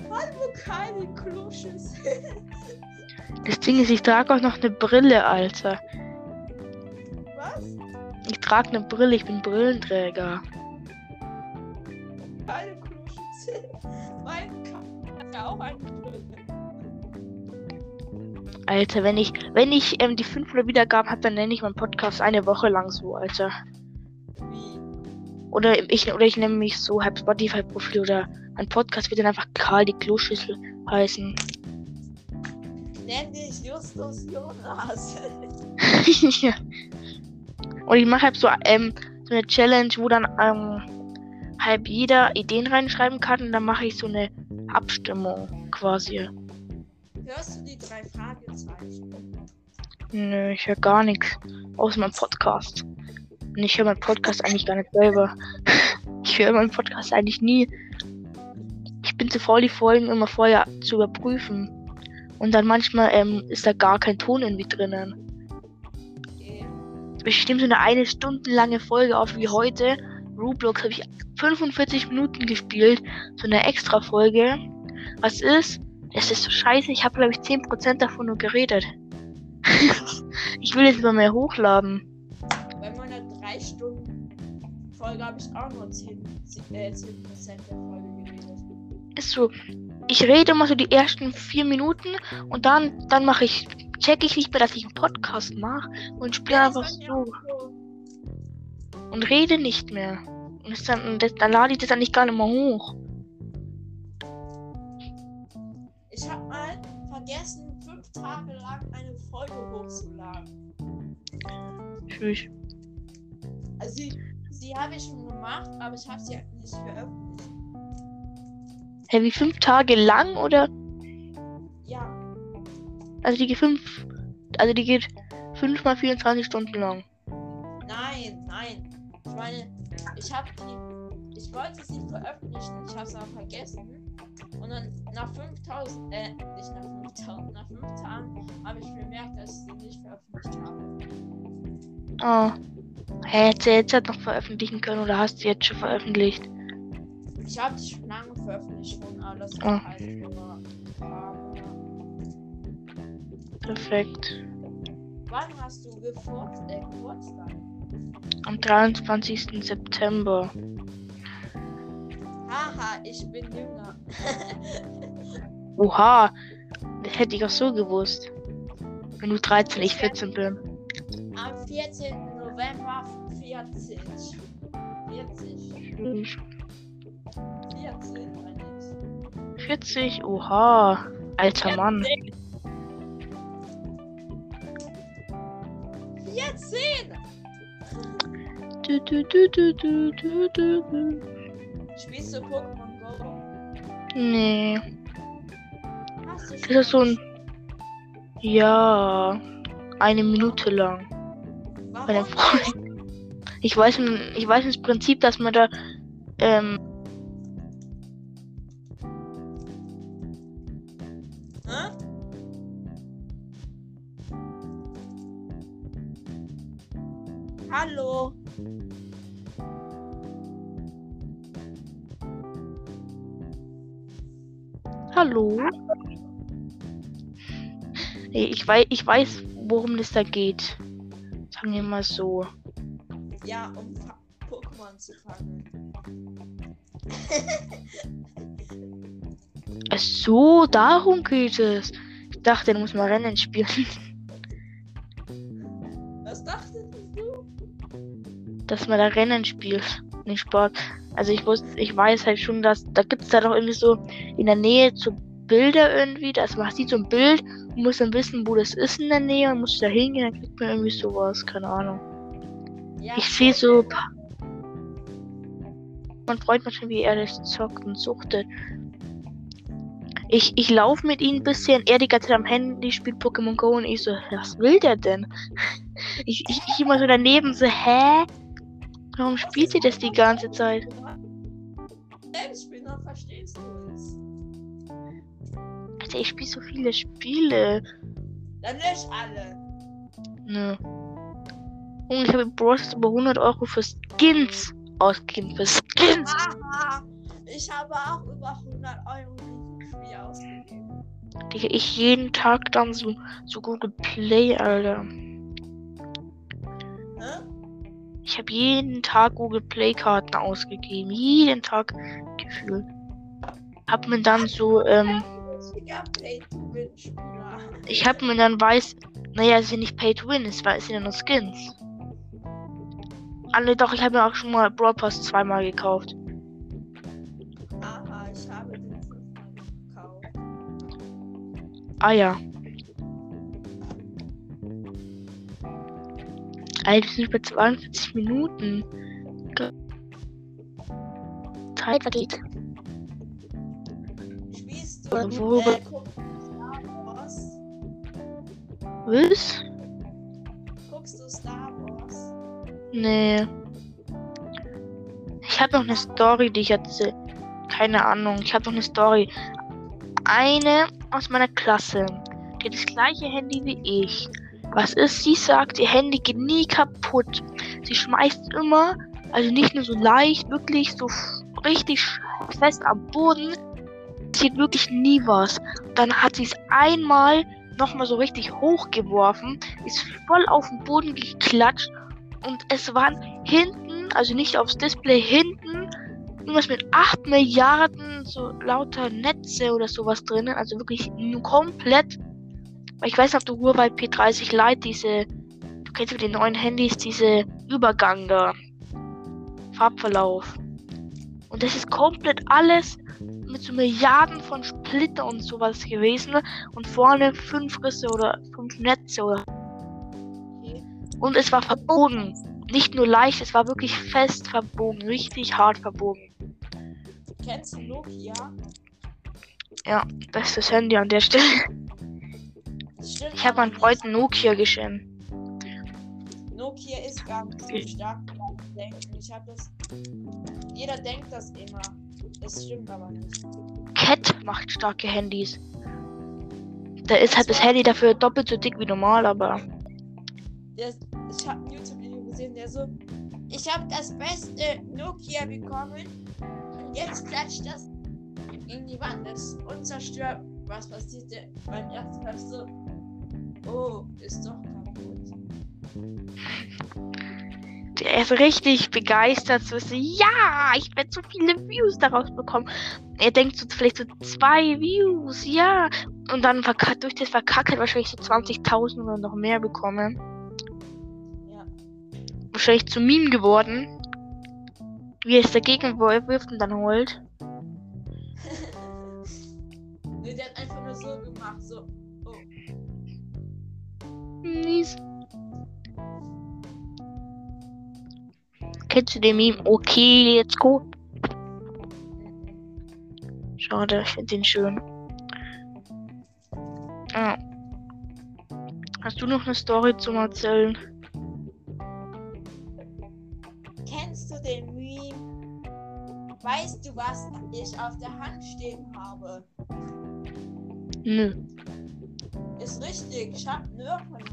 Mann, wo keine Kluschüssel. Das Ding ist, ich trage auch noch eine Brille, Alter. Was? Ich trage eine Brille, ich bin Brillenträger. Ja auch Brille. Alter, wenn ich, wenn ich ähm, die 500 Wiedergaben habe, dann nenne ich meinen Podcast eine Woche lang so, Alter. Wie? Oder ich, oder ich nenne mich so, hab Spotify-Profil oder mein Podcast wird dann einfach Karl die Kloschüssel heißen. Nenn dich Justus Jonas. ja. Und ich mache halt so, ähm, so eine Challenge, wo dann ähm, halb jeder Ideen reinschreiben kann und dann mache ich so eine Abstimmung quasi. Hörst du die drei Fragezeichen? Nö, ich höre gar nichts aus meinem Podcast. Und ich höre meinen Podcast eigentlich gar nicht selber. Ich höre meinen Podcast eigentlich nie. Ich bin zu faul, die Folgen immer vorher zu überprüfen. Und dann manchmal ähm, ist da gar kein Ton irgendwie drinnen. Ich nehme so eine eine Stunde lange Folge auf wie heute. Roblox habe ich 45 Minuten gespielt. So eine extra Folge. Was ist? Es ist so scheiße. Ich habe, glaube ich, 10% davon nur geredet. ich will jetzt mal mehr hochladen. Bei meiner 3 Stunden Folge habe ich auch nur 10, äh, 10% der Folge geredet. Ist so. Ich rede immer so die ersten vier Minuten und dann, dann mache ich, check ich nicht mehr, dass ich einen Podcast mache und spiele Ja, einfach so. Und rede nicht mehr. Und das dann, das, dann lade ich das dann nicht gar nicht mehr hoch. Ich habe mal vergessen, fünf Tage lang eine Folge hochzuladen. Tschüss. Also sie, sie habe ich schon gemacht, aber ich habe sie halt nicht veröffentlicht. Hä, wie fünf Tage lang oder? Ja, Also die geht fünf. Also die geht fünf mal 24 Stunden lang. nein, nein. Ich meine, ich habe die, ich wollte sie veröffentlichen, ich habe es aber vergessen. Und dann nach 5000, äh, nicht nach 5000, nach 5 Tagen habe ich bemerkt, dass ich sie nicht veröffentlicht habe. Ah. Hä, hättest du jetzt halt noch veröffentlichen können oder hast du jetzt schon veröffentlicht? Ich habe die schon lange veröffentlicht schon, aber das war halt nur. Perfekt. wann hast du gefurzt, äh, Geburtstag? Am 23. September. Haha, ich bin jünger. Oha. Das hätte ich auch so gewusst. Wenn du 13, ich 14 bin. Am 14. November 40. 40. 14, meine ich. 40? Oha. Alter Mann. Du, du, du, du, du, du, du, du. Spielst du Pokémon Go? Nee. Hast du Das ist so ein. Ja. Eine Minute lang. Bei dem Warum? Freund. Ich weiß, ich weiß das Prinzip, dass man da. Ähm, ich weiß, ich weiß, worum es da geht. Sagen wir mal so. Ja, um Pokémon zu fangen. Ach so, darum geht es. Ich dachte, du musst mal Rennen spielen. Was dachtest du? dass man da Rennen spielt, nicht Sport. Also ich wusste, ich weiß halt schon, dass da gibt es da doch irgendwie so in der Nähe so Bilder irgendwie, dass man sieht so ein Bild muss dann wissen, wo das ist in der Nähe und muss da hingehen, dann kriegt man irgendwie sowas, keine Ahnung. Ja, Ich sehe so man freut mich schon, wie er das zockt und suchtet. Ich, ich laufe mit ihm ein bisschen, er die ganze Zeit am Handy spielt Pokémon Go und ich so, was will der denn? Ich, ich, ich immer so daneben so, hä? Warum spielt ihr das die ganze Zeit? Selbstspieler, verstehst du? Alter, ich spiele so viele Spiele. Dann lösch alle. Nö. Und ich habe im Stars über 100 Euro für Skins ausgegeben. Für Skins! Haha. Ich habe auch über 100 Euro diesem Spiel ausgegeben. Digga, ich jeden Tag dann so, so Google Play, Alter. Hä? Ich habe jeden Tag Google Play Karten ausgegeben. Jeden Tag gefühlt. Hab mir dann so, ähm, Richtiger Pay-to-Win-Spieler. ich hab mir dann weiß, naja, es ist ja nicht Pay to Win, es sind ja nur Skins. Alle doch, ich habe mir auch schon mal Brawl Pass zweimal gekauft. Aha, ich habe den fünfmal gekauft. Ah ja. Alter, wir sind bei 42 Minuten. Zeit vergeht. Worüber- äh, Star Wars? Was? Guckst du Star Wars? Nee. Ich habe noch eine Story, die ich erzähle. Keine Ahnung. Ich habe noch eine Story. Eine aus meiner Klasse. Die hat das gleiche Handy wie ich. Was ist? Sie sagt, ihr Handy geht nie kaputt. Sie schmeißt immer, also nicht nur so leicht, wirklich so richtig fest am Boden. Sieht wirklich nie was. Dann hat sie es einmal nochmal so richtig hochgeworfen, ist voll auf den Boden geklatscht und es waren hinten, also nicht aufs Display, hinten irgendwas mit 8 Milliarden so lauter Netze oder sowas drinnen, also wirklich komplett. Ich weiß nicht, ob du Huawei P30 Lite diese, du kennst mit den neuen Handys diese Übergang da, Farbverlauf. Und das ist komplett alles mit so Milliarden von Splitter und sowas gewesen und vorne fünf Risse oder fünf Netze oder Okay. und es war verbogen. Nicht nur leicht, es war wirklich fest verbogen, richtig hart verbogen. Kennst du Nokia? Bestes Handy an der Stelle. Stimmt Ich habe aber meinem Freund ein Nokia geschenkt. Nokia ist gar nicht so stark, wie man denkt. Ich habe das. Jeder denkt das immer. Es stimmt aber nicht. Cat macht starke Handys. Da ist halt das Handy dafür doppelt so dick wie normal, aber Der, ich habe ein YouTube-Video gesehen, der so. Ich habe das beste Nokia bekommen. Und jetzt klatscht das in die Wand das und zerstört. Was passierte? Mein erster so. Oh, ist doch kaputt. Der ist richtig begeistert. So, so ja, ich werde so viele Views daraus bekommen. Er denkt so vielleicht so zwei Views, ja. Und dann durch das Verkacken wahrscheinlich so 20.000 oder noch mehr bekommen. Ja. Wahrscheinlich zu Meme geworden. Wie er es dagegen wirft und dann holt. nee, der hat einfach nur so gemacht. So. Oh. Mies. Kennst du den Meme? Okay, let's go. Schade, ich finde den schön. Ja. Hast du noch eine Story zum Erzählen? Kennst du den Meme? Weißt du, was ich auf der Hand stehen habe? Nö. Ist richtig, ich habe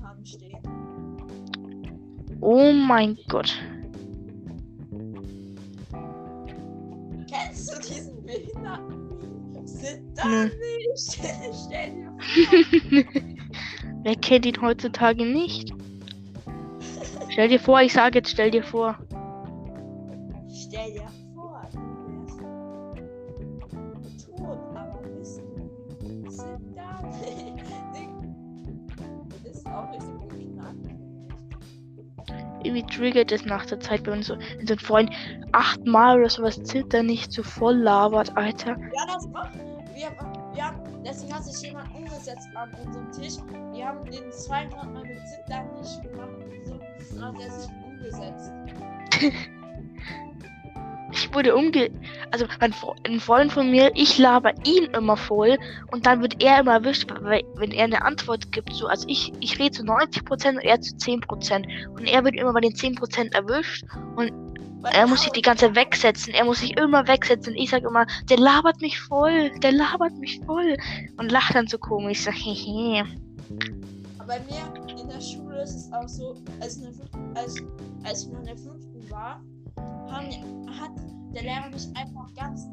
Hand stehen. Oh mein Gott. Sind nicht? Wer kennt ihn heutzutage nicht? Stell dir vor, ich sage jetzt, stell dir vor. Stell dir vor, du wärst tot, aber bist du sind da nicht. Ist auch richtig beknackt. Irgendwie triggert es nach der Zeit bei uns so, wenn so ein Freund achtmal oder sowas Zitter nicht so voll labert, Alter. Ja, das macht. Wir, wir haben, deswegen hat sich jemand umgesetzt an unserem Tisch. Wir haben den 200 Mal mit Zittern nicht gemacht und so. Und hat er sich umgesetzt. Ich wurde umge... Also ein, Fre- ein Freund von mir, ich laber ihn immer voll und dann wird er immer erwischt, weil, wenn er eine Antwort gibt. So, also ich, ich rede zu 90% und er zu 10%. Und er wird immer bei den 10% erwischt Weil Er muss sich die ganze Zeit wegsetzen. Er muss sich immer wegsetzen. Ich sag immer, der labert mich voll. Der labert mich voll. Und lacht dann so komisch. Ich sag, hehe. Bei mir in der Schule ist es auch so, als, fünften, als, als ich noch in der fünften war, haben, hat der Lehrer mich einfach ganz.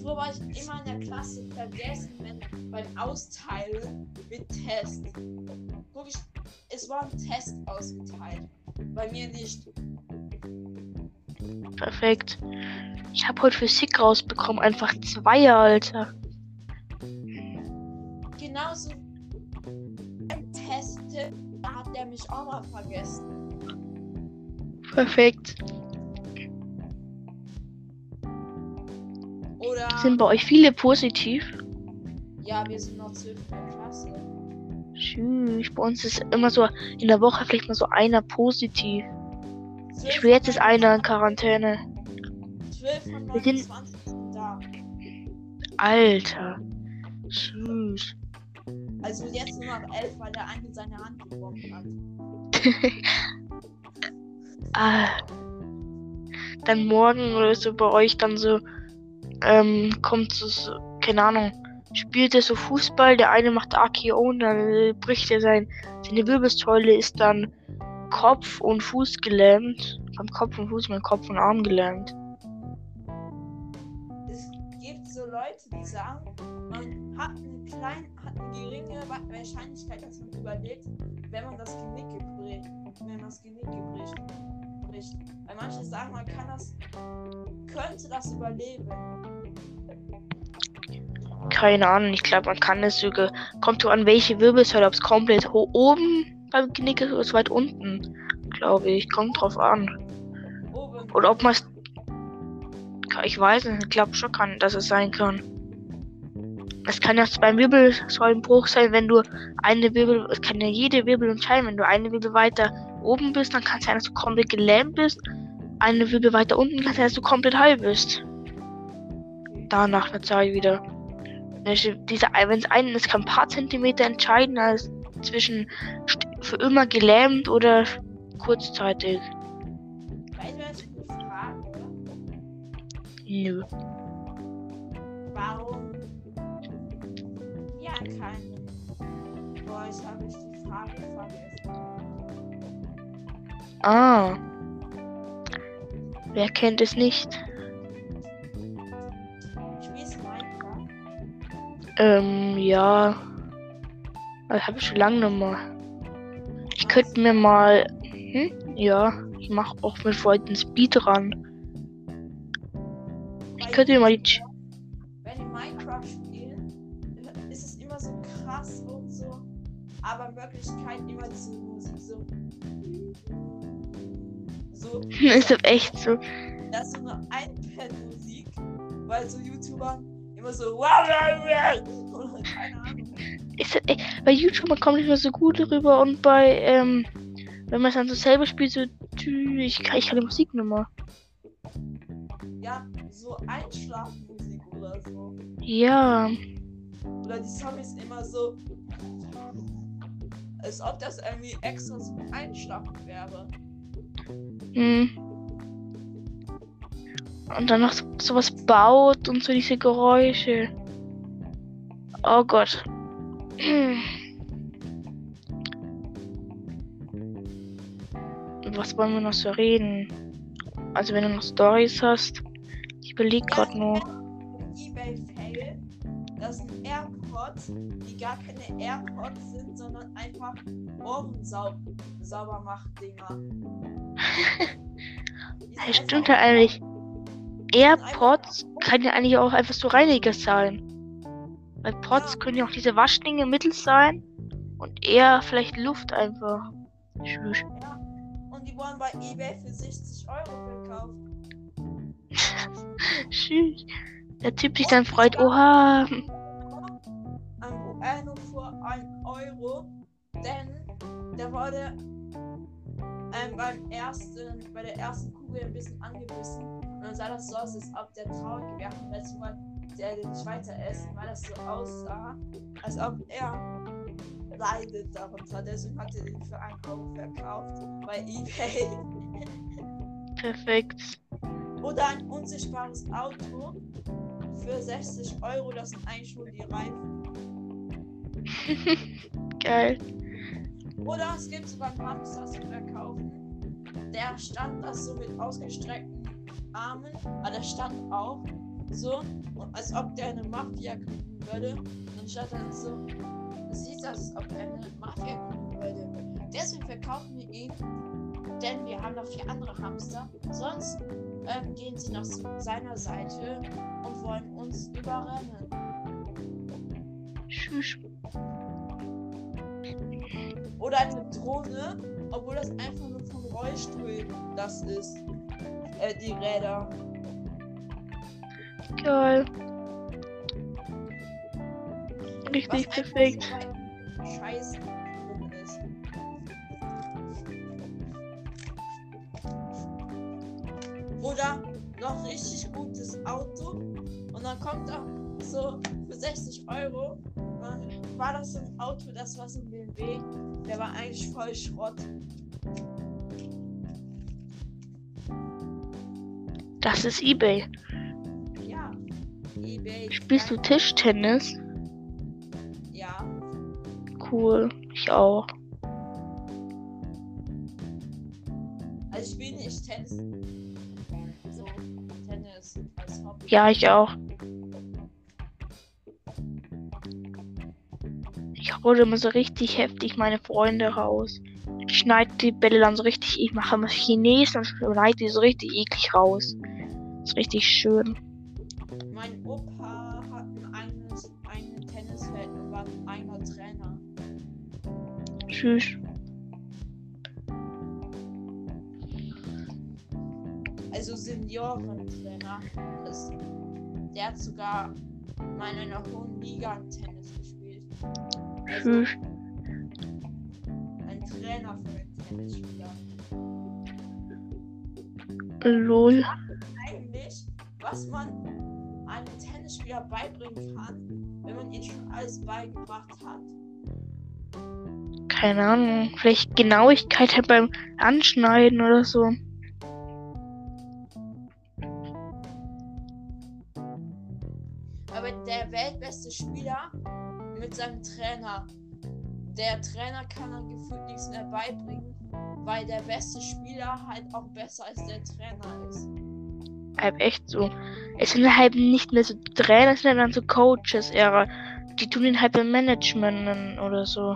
Früher war ich immer in der Klasse vergessen, wenn beim Austeilen mit Test. Guck ich, es war ein Test ausgeteilt. Bei mir nicht. Perfekt. Ich habe heute Physik rausbekommen. Einfach zwei, Alter. Genauso beim Testen, da hat der mich auch mal vergessen. Perfekt. Oder. Sind bei euch viele positiv? Ja, wir sind noch zwölf in der Klasse. Tschüss. Bei uns ist immer so in der Woche vielleicht mal so einer positiv. Ich will jetzt ist einer in Quarantäne. 12 von Wir sind- 29 sind da. Alter. Tschüss. Also jetzt nur noch 11, weil der eine seine Hand gebrochen hat. Ah. Dann morgen oder so bei euch dann so, ähm, kommt so, so keine Ahnung, spielt er so Fußball, der eine macht AKO und dann bricht er sein, seine Wirbelsäule ist dann Kopf und Fuß gelähmt. Beim Kopf und Fuß, mein Kopf und Arm gelähmt. Es gibt so Leute, die sagen, man hat eine kleine, hat eine geringe Wa- Wahrscheinlichkeit, dass man überlebt, wenn man das Genick bricht. Wenn man das Genick bricht. bricht. Weil manche sagen, man kann das, könnte das überleben. Keine Ahnung, ich glaube, man kann es sogar. Kommt so an welche Wirbelsäule, ob es komplett ho oben beim Knick ist weit unten. Glaube ich. Kommt drauf an. Oder ob man es. Ich weiß nicht, ich glaube schon kann, dass es sein kann. Es kann ja beim Wirbelsäulenbruch sein, wenn du eine Wirbel. Es kann ja jede Wirbel entscheiden. Wenn du eine Wirbel weiter oben bist, dann kann es sein, dass du komplett gelähmt bist. Eine Wirbel weiter unten kann sein, dass du komplett heil bist. Danach eine Zeit wieder. Welche- Dieser, wenn es einen ist, kann ein paar Zentimeter entscheiden, als zwischen für immer gelähmt oder kurzzeitig. Weißt du, was ich mich frage? Nö. Warum? Ja, keine. Boah, ich habe ich die Frage vergessen. Ah. Wer kennt es nicht? Ähm, ja. Das habe ich schon lange nicht mehr. Ich könnte mir mal. Hm? Ja, ich mache auch mit Freunden Speedrun. Ich könnte mir mal die. Wenn die Minecraft spielen, ist es immer so krass und so. Aber in Wirklichkeit immer diese Musik so. So, Ist das echt so? das ist so eine iPad-Musik, weil so YouTuber immer so. Oder keine Ahnung. Ist echt? Bei YouTube kommt nicht mehr so gut rüber und bei, ähm, wenn man es dann so selber spielt, so. tü, Ich kann, ich kann die Musik nicht mehr. Ja, so Einschlafmusik oder so. Ja. Oder die Zombies immer so. Als ob das irgendwie extra zum Einschlafen wäre. Hm. Und dann noch so, sowas baut und so diese Geräusche. Oh Gott. Hm. was wollen wir noch so reden? Also wenn du noch Stories hast, ich überlege gerade nur. eBay Fail. Das sind AirPods, die gar keine AirPods sind, sondern einfach Ohrensaubermach-Dinger. Das stimmt ja eigentlich. AirPods kann ja eigentlich auch einfach so Reiniger sein. Weil Pods Ja. können ja auch diese Waschdinge mittels sein und eher vielleicht Luft einfach. Tschüss. Und die wurden bei eBay für 60 Euro verkauft. Tschüss. Der Typ sich dann freut, oha. Ein Bueno für 1 Euro, denn der wurde ähm, beim ersten, bei der ersten Kugel ein bisschen angebissen. Und dann sah das so aus, als ob der traurig wäre der nicht weiter essen, weil das so aussah, als ob er leidet darunter. Deswegen hat er den für 1 Euro verkauft bei Ebay. Perfekt. Oder ein unsichtbares Auto für 60 Euro, das sind eigentlich nur die Reifen. Geil. Oder es gibt sogar einen Hamster zu verkaufen. Der stand da so mit ausgestreckten Armen, aber der stand auch so, als ob der eine Mafia gründen würde. Und dann so, sieht das, als ob er eine Mafia gründen würde. Deswegen verkaufen wir ihn, denn wir haben noch vier andere Hamster. Sonst ähm, gehen sie nach seiner Seite und wollen uns überrennen. Tschüss. Oder eine Drohne, obwohl das einfach nur vom Rollstuhl das ist. Äh, die Räder. Geil. Richtig perfekt. so ein Scheiß drin ist. Oder noch richtig gutes Auto. Und dann kommt da so für 60 Euro. Dann war das so ein Auto, das war so ein BMW. Der war eigentlich voll Schrott. Das ist Ebay. Spielst du Tischtennis? Ja. Cool. Ich auch. Also ich spiele nicht Tennis. So, Tennis als Hobby. Ja, ich auch. Ich hole immer so richtig heftig meine Freunde raus. Ich schneide die Bälle dann so richtig, ich mache immer Chines und schneide die so richtig eklig raus. ist richtig schön. Mein Opa hat ein eigenes ein Tennisfeld und war ein eigener Trainer. Tschüss. Also Seniorentrainer. Das, der hat sogar mal in einer hohen Liga Tennis gespielt. Also Tschüss. ein Trainer für den Tennisspieler. Lol. Eigentlich, was man einem Tennisspieler beibringen kann, wenn man ihm schon alles beigebracht hat. Keine Ahnung. Vielleicht Genauigkeit halt beim Anschneiden oder so. Aber der weltbeste Spieler mit seinem Trainer. Der Trainer kann dann gefühlt nichts mehr beibringen, weil der beste Spieler halt auch besser als der Trainer ist. Halt echt so. Es sind halt nicht mehr so Trainer, es sind dann so Coaches eher. Die tun den halt beim Management oder so.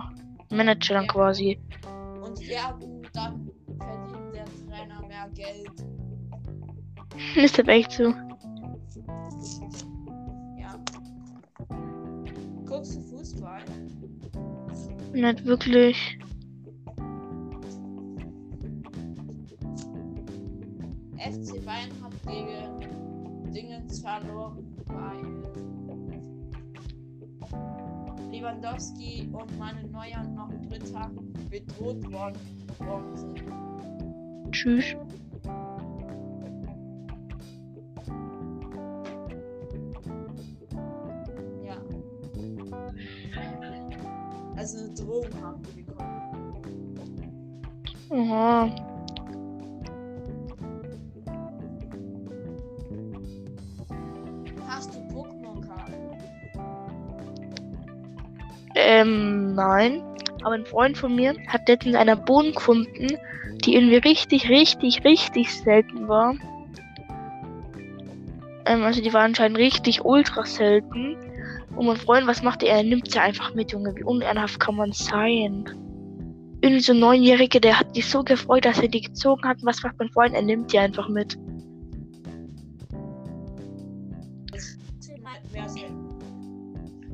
Manager dann Ja. quasi. Und ja, gut, dann verdient der Trainer mehr Geld. Ist halt echt so. Ja. Guckst du Fußball? Nicht wirklich. FC Bayern gegen Dingens verloren, weil Lewandowski und meine Neuer noch Dritter bedroht worden, worden sind. Tschüss. Ja. Also eine Drohung haben die Nein. Aber ein Freund von mir hat letztens einer Bohnen gefunden, die irgendwie richtig, richtig, richtig selten war. Ähm, also die war anscheinend richtig ultra selten. Und mein Freund, was macht er? Er nimmt sie einfach mit, Junge. Wie unehrenhaft kann man sein? Irgendwie so ein Neunjähriger, der hat sich so gefreut, dass er die gezogen hat. Was macht mein Freund? Er nimmt die einfach mit.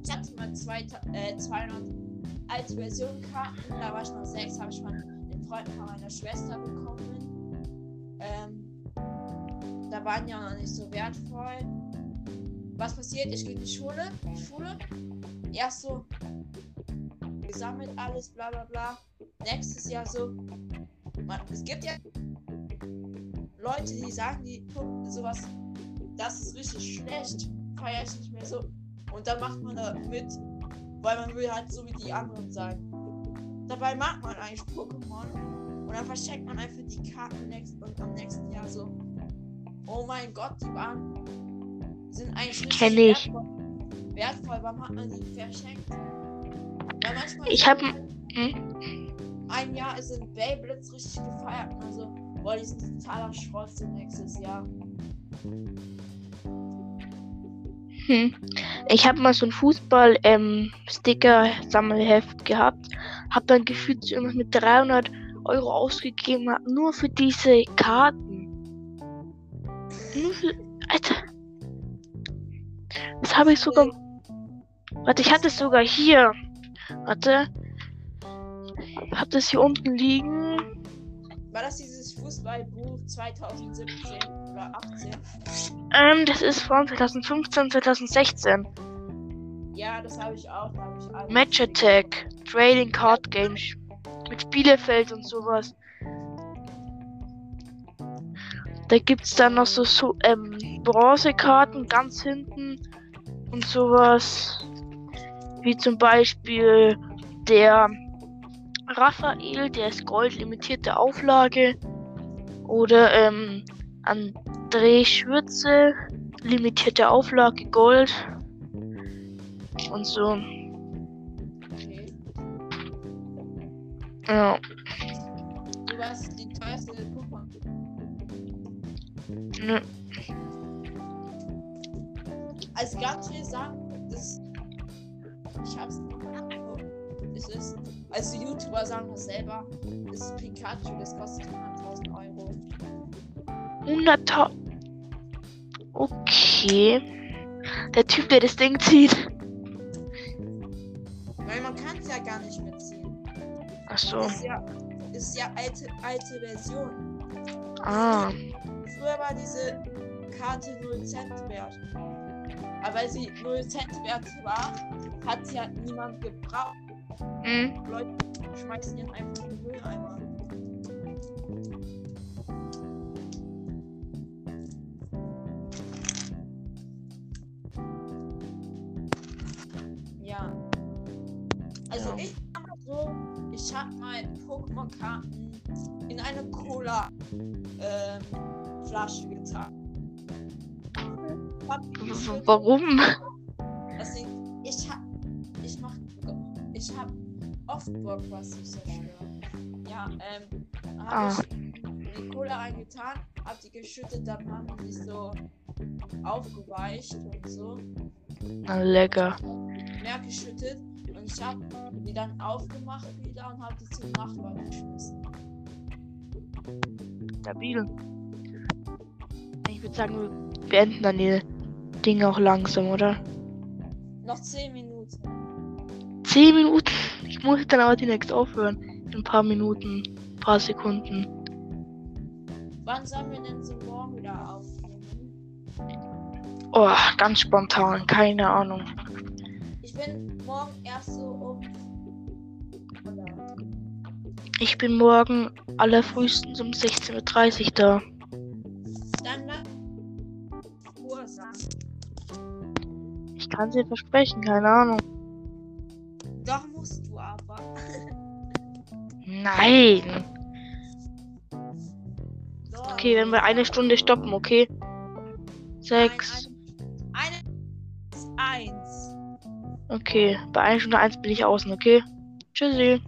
Ich hatte mal zwei, äh, 200 als Version Karten, da war ich noch sechs, habe ich von den Freunden von meiner Schwester bekommen. Ähm, da waren ja noch nicht so wertvoll. Was passiert? Ich gehe in die Schule, die Schule, erst so gesammelt alles, bla bla bla. Nächstes Jahr so, man, es gibt ja Leute, die sagen, die gucken sowas, das ist richtig schlecht, feiere ich nicht mehr so. Und dann macht man da mit, weil man will halt so wie die anderen sein. Dabei mag man eigentlich Pokémon und dann verschenkt man einfach die Karten next und am nächsten Jahr so. Oh mein Gott, die waren sind eigentlich nicht Kenn ich. wertvoll. wertvoll. Warum hat man die verschenkt? Weil manchmal Ich habe hm? ein Jahr ist in Beyblitz richtig gefeiert und so, boah, die sind totaler Schrott nächstes Jahr. Hm. Ich habe mal so ein Fußball-Sticker-Sammelheft gehabt. Hab dann gefühlt irgendwas mit 300 Euro ausgegeben, nur für diese Karten. Nur für. Alter. Das habe ich sogar. Warte, ich hatte es sogar hier. Warte. Ich hab das hier unten liegen. War das dieses Fußballbuch 2017 oder 18? Ähm, das ist von 2015, 2016. Ja, das habe ich auch. Da habe ich alles. Match Attack, Trading Card Games mit Spielefeld und sowas. Da gibt's dann noch so, so ähm, Bronzekarten ganz hinten und sowas. Wie zum Beispiel der Raphael, der ist Gold limitierte Auflage. Oder ähm, André Schürze, limitierte Auflage Gold. Und so. Okay. Ja. Du warst die teuerste Pokémon. Ne. Also ganz viel sagen, das. Ich hab's. Es ist. Also YouTuber sagen das selber. Das ist Pikachu, das kostet 100.000 Euro. 100.000. Okay. Der Typ, der das Ding zieht. Weil man kann es ja gar nicht mehr ziehen. Ach so. Ist ja, ist ja alte, alte Version. Ah. Früher war diese Karte 0 Cent wert. Aber weil sie 0 Cent wert war, hat sie halt niemand gebraucht. Hm. Leute schmeißen ihn einfach in den Mülleimer. Pokémon-Karten in eine Cola ähm, Flasche getan. Warum? Deswegen, ich hab. Ich mach. Ich hab oft Bock, was zu zerstören. Ja, ähm. Hab Ah. ich die Cola reingetan, hab die geschüttet, dann haben die so aufgeweicht und so. Na, lecker. Mehr geschüttet. Ich hab die dann aufgemacht wieder und hab die zum Nachbarn geschmissen. Stabil. Ich würde sagen, wir beenden dann die Dinge auch langsam, oder? Noch 10 Minuten. 10 Minuten. Ich muss dann aber direkt aufhören. In ein paar Minuten, ein paar Sekunden. Wann sollen wir denn so morgen wieder aufnehmen? Oh, ganz spontan, keine Ahnung. Ich bin morgen erst so um. Oder Ich bin morgen allerfrühestens um 16.30 Uhr da. dann lass Uhr sagen. Ich kann dir versprechen, keine Ahnung. Doch musst du aber. Nein. Doch. Okay, wenn wir eine Stunde stoppen, okay? Sechs. Eine, eine, eins. Okay, bei einer Stunde eins bin ich außen, okay? Tschüssi.